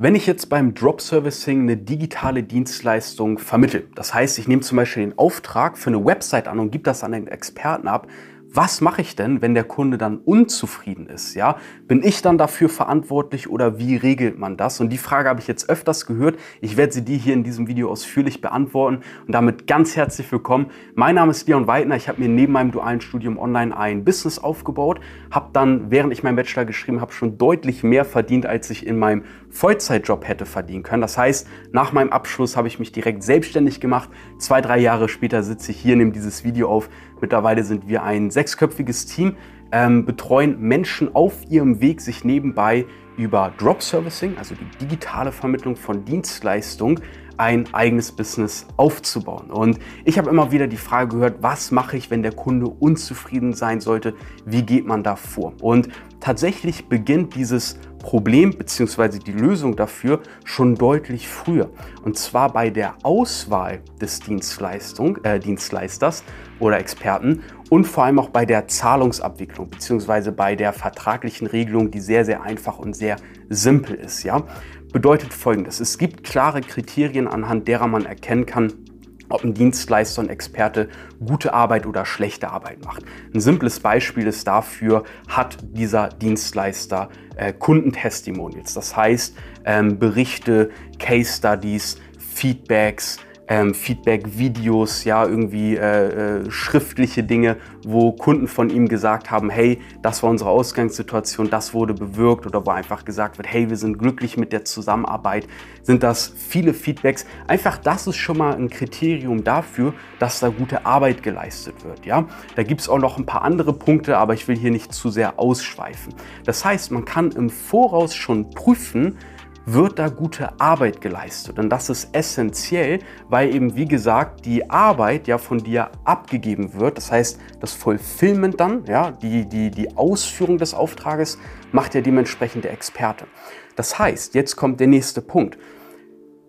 Wenn ich jetzt beim Drop Servicing eine digitale Dienstleistung vermittle, das heißt, ich nehme zum Beispiel den Auftrag für eine Website an und gebe das an einen Experten ab, was mache ich denn, wenn der Kunde dann unzufrieden ist? Ja, bin ich dann dafür verantwortlich oder wie regelt man das? Und die Frage habe ich jetzt öfters gehört. Ich werde sie dir hier in diesem Video ausführlich beantworten und damit ganz herzlich willkommen. Mein Name ist Leon Weidner. Ich habe mir neben meinem dualen Studium online ein Business aufgebaut, habe dann, während ich meinen Bachelor geschrieben habe, schon deutlich mehr verdient, als ich in meinem Vollzeitjob hätte verdienen können. Das heißt, nach meinem Abschluss habe ich mich direkt selbstständig gemacht. Zwei, drei Jahre später sitze ich hier, nehme dieses Video auf. Mittlerweile sind wir ein sechsköpfiges Team, ähm, betreuen Menschen auf ihrem Weg, sich nebenbei über Drop Servicing, also die digitale Vermittlung von Dienstleistungen, ein eigenes Business aufzubauen. Und ich habe immer wieder die Frage gehört, was mache ich, wenn der Kunde unzufrieden sein sollte? Wie geht man da vor? Und tatsächlich beginnt dieses Problem bzw. die Lösung dafür schon deutlich früher. Und zwar bei der Auswahl des Dienstleistung, äh, Dienstleisters oder Experten und vor allem auch bei der Zahlungsabwicklung bzw. bei der vertraglichen Regelung, die sehr, sehr einfach und sehr simpel ist. Ja? Bedeutet folgendes: Es gibt klare Kriterien, anhand derer man erkennen kann, ob ein Dienstleister und Experte gute Arbeit oder schlechte Arbeit macht. Ein simples Beispiel ist dafür, hat dieser Dienstleister äh, Kundentestimonials, das heißt ähm, Berichte, Case Studies, Feedbacks, ähm, Feedback-Videos, ja, irgendwie äh, äh, schriftliche Dinge, wo Kunden von ihm gesagt haben, hey, das war unsere Ausgangssituation, das wurde bewirkt oder wo einfach gesagt wird, hey, wir sind glücklich mit der Zusammenarbeit, sind das viele Feedbacks. Einfach das ist schon mal ein Kriterium dafür, dass da gute Arbeit geleistet wird, ja. Da gibt es auch noch ein paar andere Punkte, aber ich will hier nicht zu sehr ausschweifen. Das heißt, man kann im Voraus schon prüfen, wird da gute Arbeit geleistet. Und das ist essentiell, weil eben, wie gesagt, die Arbeit ja von dir abgegeben wird. Das heißt, das Fulfillment dann, ja, die, die, die Ausführung des Auftrages macht ja dementsprechend der Experte. Das heißt, jetzt kommt der nächste Punkt.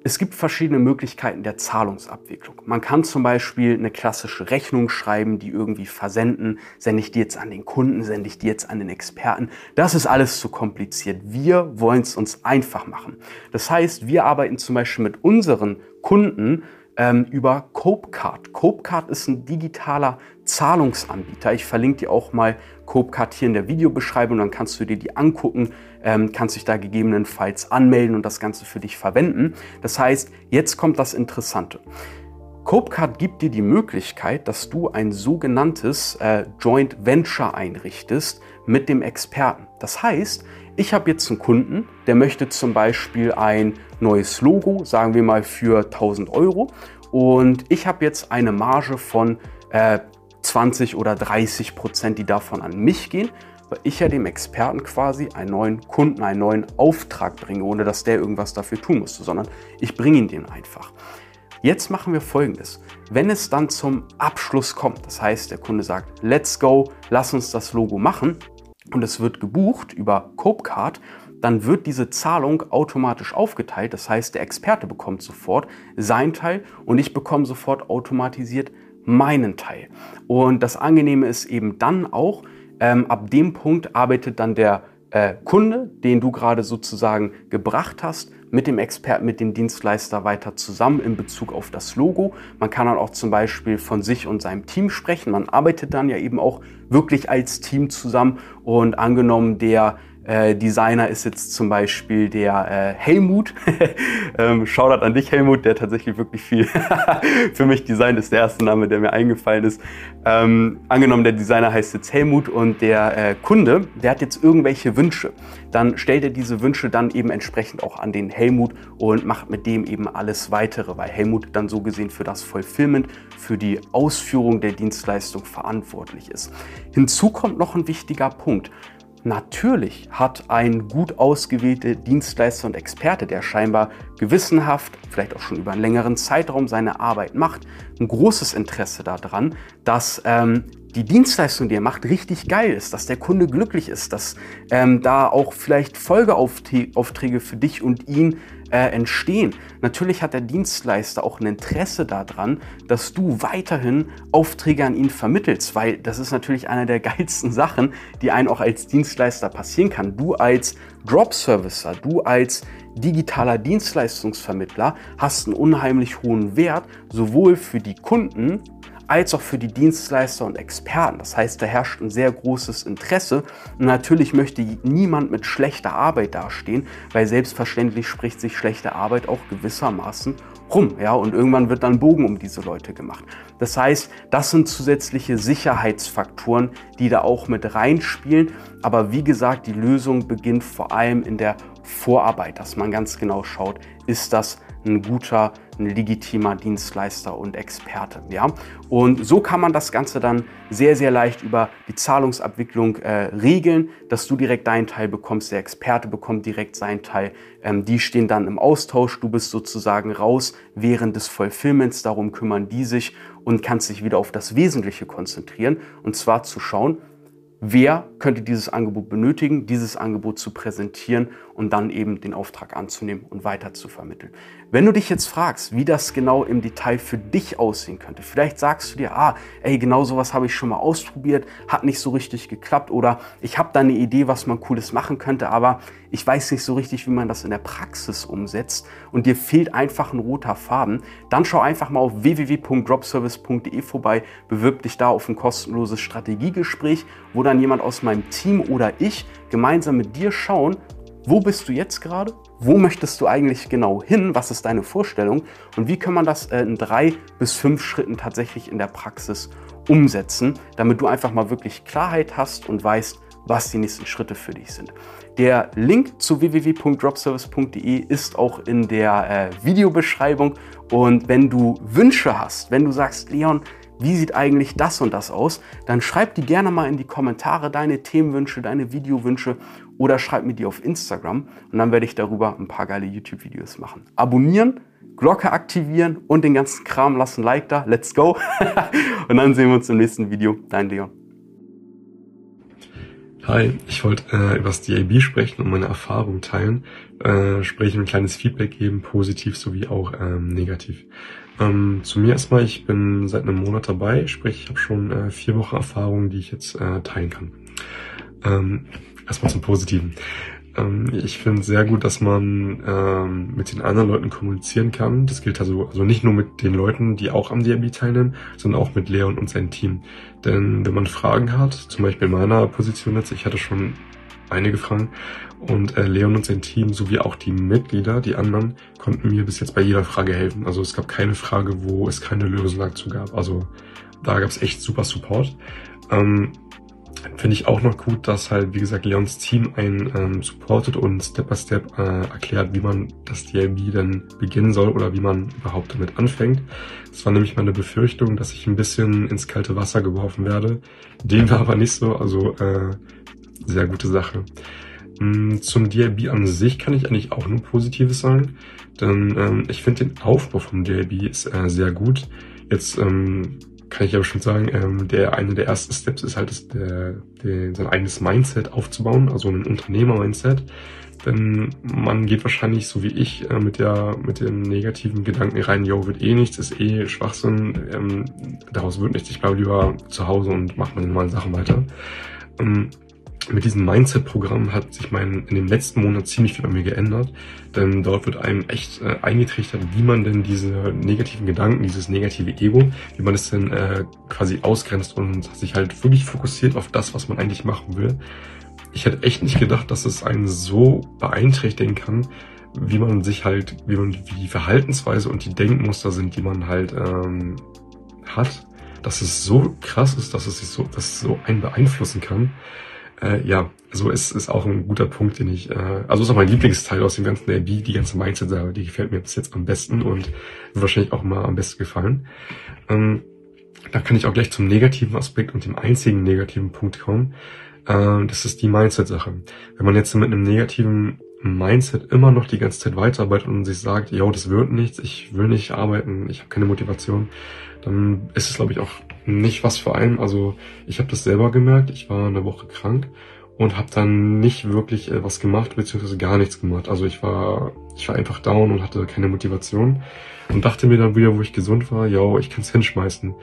Es gibt verschiedene Möglichkeiten der Zahlungsabwicklung. Man kann zum Beispiel eine klassische Rechnung schreiben, die irgendwie versenden. Sende ich die jetzt an den Kunden, sende ich die jetzt an den Experten. Das ist alles zu kompliziert. Wir wollen es uns einfach machen. Das heißt, wir arbeiten zum Beispiel mit unseren Kunden ähm, über Copecard. Copecard ist ein digitaler Zahlungsanbieter. Ich verlinke dir auch mal Copecard hier in der Videobeschreibung, dann kannst du dir die angucken, ähm, kannst dich da gegebenenfalls anmelden und das Ganze für dich verwenden. Das heißt, jetzt kommt das Interessante. Copecard gibt dir die Möglichkeit, dass du ein sogenanntes äh, Joint Venture einrichtest mit dem Experten. Das heißt, ich habe jetzt einen Kunden, der möchte zum Beispiel ein neues Logo, sagen wir mal für 1000 Euro. Und ich habe jetzt eine Marge von äh, 20 oder 30 Prozent, die davon an mich gehen, weil ich ja dem Experten quasi einen neuen Kunden, einen neuen Auftrag bringe, ohne dass der irgendwas dafür tun musste, sondern ich bringe ihn den einfach. Jetzt machen wir folgendes. Wenn es dann zum Abschluss kommt, das heißt, der Kunde sagt, let's go, lass uns das Logo machen, und es wird gebucht über Copecard, dann wird diese Zahlung automatisch aufgeteilt. Das heißt, der Experte bekommt sofort seinen Teil und ich bekomme sofort automatisiert meinen Teil. Und das Angenehme ist eben dann auch, ähm, ab dem Punkt arbeitet dann der äh, Kunde, den du gerade sozusagen gebracht hast, mit dem Experten, mit dem Dienstleister weiter zusammen in Bezug auf das Logo. Man kann dann auch zum Beispiel von sich und seinem Team sprechen. Man arbeitet dann ja eben auch wirklich als Team zusammen und angenommen, der äh, Designer ist jetzt zum Beispiel der äh, Helmut. ähm, Shoutout an dich, Helmut, der tatsächlich wirklich viel für mich designt ist, der erste Name, der mir eingefallen ist. Ähm, angenommen, der Designer heißt jetzt Helmut und der äh, Kunde, der hat jetzt irgendwelche Wünsche. Dann stellt er diese Wünsche dann eben entsprechend auch an den Helmut und macht mit dem eben alles weitere, weil Helmut dann so gesehen für das Fulfillment, für die Ausführung der Dienstleistung verantwortlich ist. Hinzu kommt noch ein wichtiger Punkt. Natürlich hat ein gut ausgewählter Dienstleister und Experte, der scheinbar gewissenhaft, vielleicht auch schon über einen längeren Zeitraum seine Arbeit macht, ein großes Interesse daran, dass ähm, die Dienstleistung, die er macht, richtig geil ist, dass der Kunde glücklich ist, dass ähm, da auch vielleicht Folgeaufträge für dich und ihn äh, entstehen. Natürlich hat der Dienstleister auch ein Interesse daran, dass du weiterhin Aufträge an ihn vermittelst, weil das ist natürlich eine der geilsten Sachen, die einem auch als Dienstleister passieren kann. Du als Drop-Servicer, du als digitaler Dienstleistungsvermittler hast einen unheimlich hohen Wert, sowohl für die Kunden als auch für die Dienstleister und Experten. Das heißt, da herrscht ein sehr großes Interesse. Und natürlich möchte niemand mit schlechter Arbeit dastehen, weil selbstverständlich spricht sich schlechte Arbeit auch gewissermaßen rum. Ja, und irgendwann wird dann Bogen um diese Leute gemacht. Das heißt, das sind zusätzliche Sicherheitsfaktoren, die da auch mit reinspielen. Aber wie gesagt, die Lösung beginnt vor allem in der Vorarbeit, dass man ganz genau schaut, ist das ein guter, ein legitimer Dienstleister und Experte. Ja? Und so kann man das Ganze dann sehr, sehr leicht über die Zahlungsabwicklung äh, regeln, dass du direkt deinen Teil bekommst, der Experte bekommt direkt seinen Teil. Ähm, die stehen dann im Austausch, du bist sozusagen raus während des Fulfillments, darum kümmern die sich und kannst dich wieder auf das Wesentliche konzentrieren und zwar zu schauen, wer könnte dieses Angebot benötigen, dieses Angebot zu präsentieren und dann eben den Auftrag anzunehmen und weiter zu vermitteln. Wenn du dich jetzt fragst, wie das genau im Detail für dich aussehen könnte, vielleicht sagst du dir, ah, ey, genau sowas habe ich schon mal ausprobiert, hat nicht so richtig geklappt oder ich habe da eine Idee, was man cooles machen könnte, aber ich weiß nicht so richtig, wie man das in der Praxis umsetzt und dir fehlt einfach ein roter Faden, dann schau einfach mal auf www.dropservice.de vorbei, bewirb dich da auf ein kostenloses Strategiegespräch, wo dann jemand aus meinem Team oder ich gemeinsam mit dir schauen, wo bist du jetzt gerade? Wo möchtest du eigentlich genau hin? Was ist deine Vorstellung? Und wie kann man das äh, in drei bis fünf Schritten tatsächlich in der Praxis umsetzen, damit du einfach mal wirklich Klarheit hast und weißt, was die nächsten Schritte für dich sind. Der Link zu www.dropservice.de ist auch in der äh, Videobeschreibung. Und wenn du Wünsche hast, wenn du sagst, Leon, wie sieht eigentlich das und das aus, dann schreib die gerne mal in die Kommentare deine Themenwünsche, deine Videowünsche oder schreib mir die auf Instagram und dann werde ich darüber ein paar geile YouTube-Videos machen. Abonnieren, Glocke aktivieren und den ganzen Kram lassen Like da. Let's go! und dann sehen wir uns im nächsten Video. Dein Leon. Hi, ich wollte äh, über das DAB sprechen und meine Erfahrungen teilen, äh, sprechen ein kleines Feedback geben, positiv sowie auch ähm, negativ. Ähm, zu mir erstmal, ich bin seit einem Monat dabei, sprich ich habe schon äh, vier Wochen Erfahrung, die ich jetzt äh, teilen kann. Ähm, erstmal zum Positiven. Ähm, ich finde sehr gut, dass man ähm, mit den anderen Leuten kommunizieren kann. Das gilt also, also nicht nur mit den Leuten, die auch am DRB teilnehmen, sondern auch mit Leon und seinem Team. Denn wenn man Fragen hat, zum Beispiel in meiner Position jetzt, ich hatte schon einige Fragen und äh, Leon und sein Team sowie auch die Mitglieder, die anderen, konnten mir bis jetzt bei jeder Frage helfen. Also es gab keine Frage, wo es keine Lösung dazu gab. Also da gab es echt super Support. Ähm, Finde ich auch noch gut, dass halt, wie gesagt, Leons Team einen ähm, supportet und Step by Step äh, erklärt, wie man das DLB dann beginnen soll oder wie man überhaupt damit anfängt. Das war nämlich meine Befürchtung, dass ich ein bisschen ins kalte Wasser geworfen werde. Dem war aber nicht so, also äh, sehr gute Sache. Mm, zum DLB an sich kann ich eigentlich auch nur Positives sagen, denn ähm, ich finde den Aufbau vom DLB ist äh, sehr gut. Jetzt ähm, kann ich aber schon sagen, ähm, der eine der ersten Steps ist halt, das, der, der, sein eigenes Mindset aufzubauen, also ein Unternehmer-Mindset. Denn man geht wahrscheinlich, so wie ich, äh, mit der mit den negativen Gedanken rein, yo, wird eh nichts, ist eh Schwachsinn, ähm, daraus wird nichts, ich bleibe lieber zu Hause und mache meine normalen Sachen weiter. Ähm, mit diesem Mindset-Programm hat sich mein in den letzten Monaten ziemlich viel bei mir geändert, denn dort wird einem echt äh, eingetrichtert, wie man denn diese negativen Gedanken, dieses negative Ego, wie man es denn äh, quasi ausgrenzt und sich halt wirklich fokussiert auf das, was man eigentlich machen will. Ich hätte echt nicht gedacht, dass es einen so beeinträchtigen kann, wie man sich halt, wie man wie die Verhaltensweise und die Denkmuster sind, die man halt ähm, hat, dass es so krass ist, dass es sich so, dass es so einen beeinflussen kann. Äh, ja, also es ist auch ein guter Punkt, den ich, äh, also ist auch mein Lieblingsteil aus dem ganzen AB, die ganze Mindset-Sache, die gefällt mir bis jetzt am besten und wird wahrscheinlich auch mal am besten gefallen. Ähm, da kann ich auch gleich zum negativen Aspekt und dem einzigen negativen Punkt kommen. Äh, das ist die Mindset-Sache. Wenn man jetzt mit einem negativen Mindset immer noch die ganze Zeit weiterarbeitet und sich sagt, yo, das wird nichts, ich will nicht arbeiten, ich habe keine Motivation, dann ist es, glaube ich, auch nicht was für einen. Also ich habe das selber gemerkt, ich war eine Woche krank und habe dann nicht wirklich äh, was gemacht, beziehungsweise gar nichts gemacht. Also ich war, ich war einfach down und hatte keine Motivation und dachte mir dann wieder, wo ich gesund war, yo, ich kann's hinschmeißen.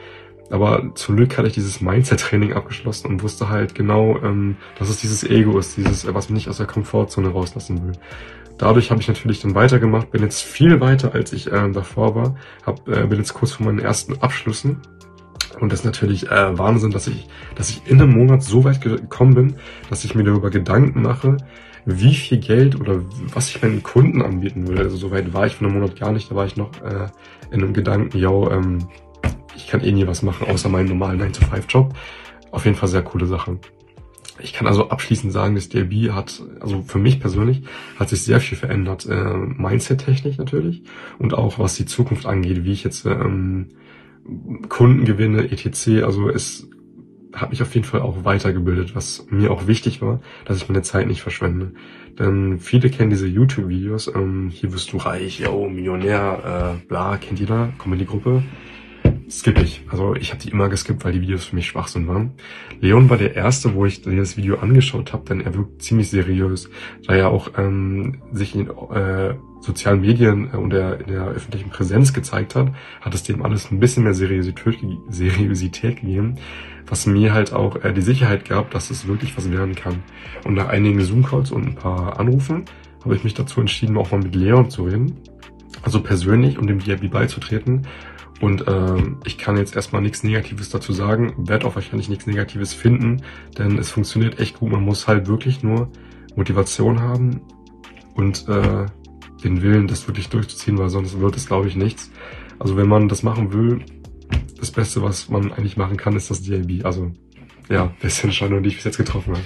Aber zum Glück hatte ich dieses Mindset-Training abgeschlossen und wusste halt genau, ähm, dass es dieses Ego ist, dieses, was mich nicht aus der Komfortzone rauslassen will. dadurch habe ich natürlich dann weitergemacht, bin jetzt viel weiter, als ich äh, davor war, hab, äh, bin jetzt kurz vor meinen ersten Abschlüssen. Und das ist natürlich äh, Wahnsinn, dass ich, dass ich in einem Monat so weit gekommen bin, dass ich mir darüber Gedanken mache, wie viel Geld oder was ich meinen Kunden anbieten will. Also so weit war ich von einem Monat gar nicht, da war ich noch äh, in einem Gedanken, yo, ähm, ich kann eh nie was machen, außer meinen normalen 9-to-5-Job. Auf jeden Fall sehr coole Sache. Ich kann also abschließend sagen, das DLB hat, also für mich persönlich, hat sich sehr viel verändert. Äh, Mindset-technisch natürlich und auch was die Zukunft angeht, wie ich jetzt ähm, Kunden gewinne, etc. Also es hat mich auf jeden Fall auch weitergebildet, was mir auch wichtig war, dass ich meine Zeit nicht verschwende. Denn viele kennen diese YouTube-Videos, ähm, hier wirst du reich, yo, Millionär, äh, bla, kennt jeder, Comedy-Gruppe skippe ich. Also ich habe die immer geskippt, weil die Videos für mich Schwachsinn waren. Leon war der erste, wo ich das Video angeschaut habe, denn er wirkt ziemlich seriös, da er auch ähm, sich in äh, sozialen Medien äh, und der, in der öffentlichen Präsenz gezeigt hat, hat es dem alles ein bisschen mehr Seriosität, Seriosität gegeben, was mir halt auch äh, die Sicherheit gab, dass es wirklich was werden kann. Und nach einigen Zoom-Calls und ein paar Anrufen habe ich mich dazu entschieden, auch mal mit Leon zu reden. Also persönlich, um dem DIB beizutreten und ähm, ich kann jetzt erstmal nichts Negatives dazu sagen, werde auch wahrscheinlich nichts Negatives finden, denn es funktioniert echt gut. Man muss halt wirklich nur Motivation haben und äh, den Willen, das wirklich durchzuziehen, weil sonst wird es, glaube ich, nichts. Also wenn man das machen will, das Beste, was man eigentlich machen kann, ist das DIB. Also ja, beste Entscheidung, die ich bis jetzt getroffen habe.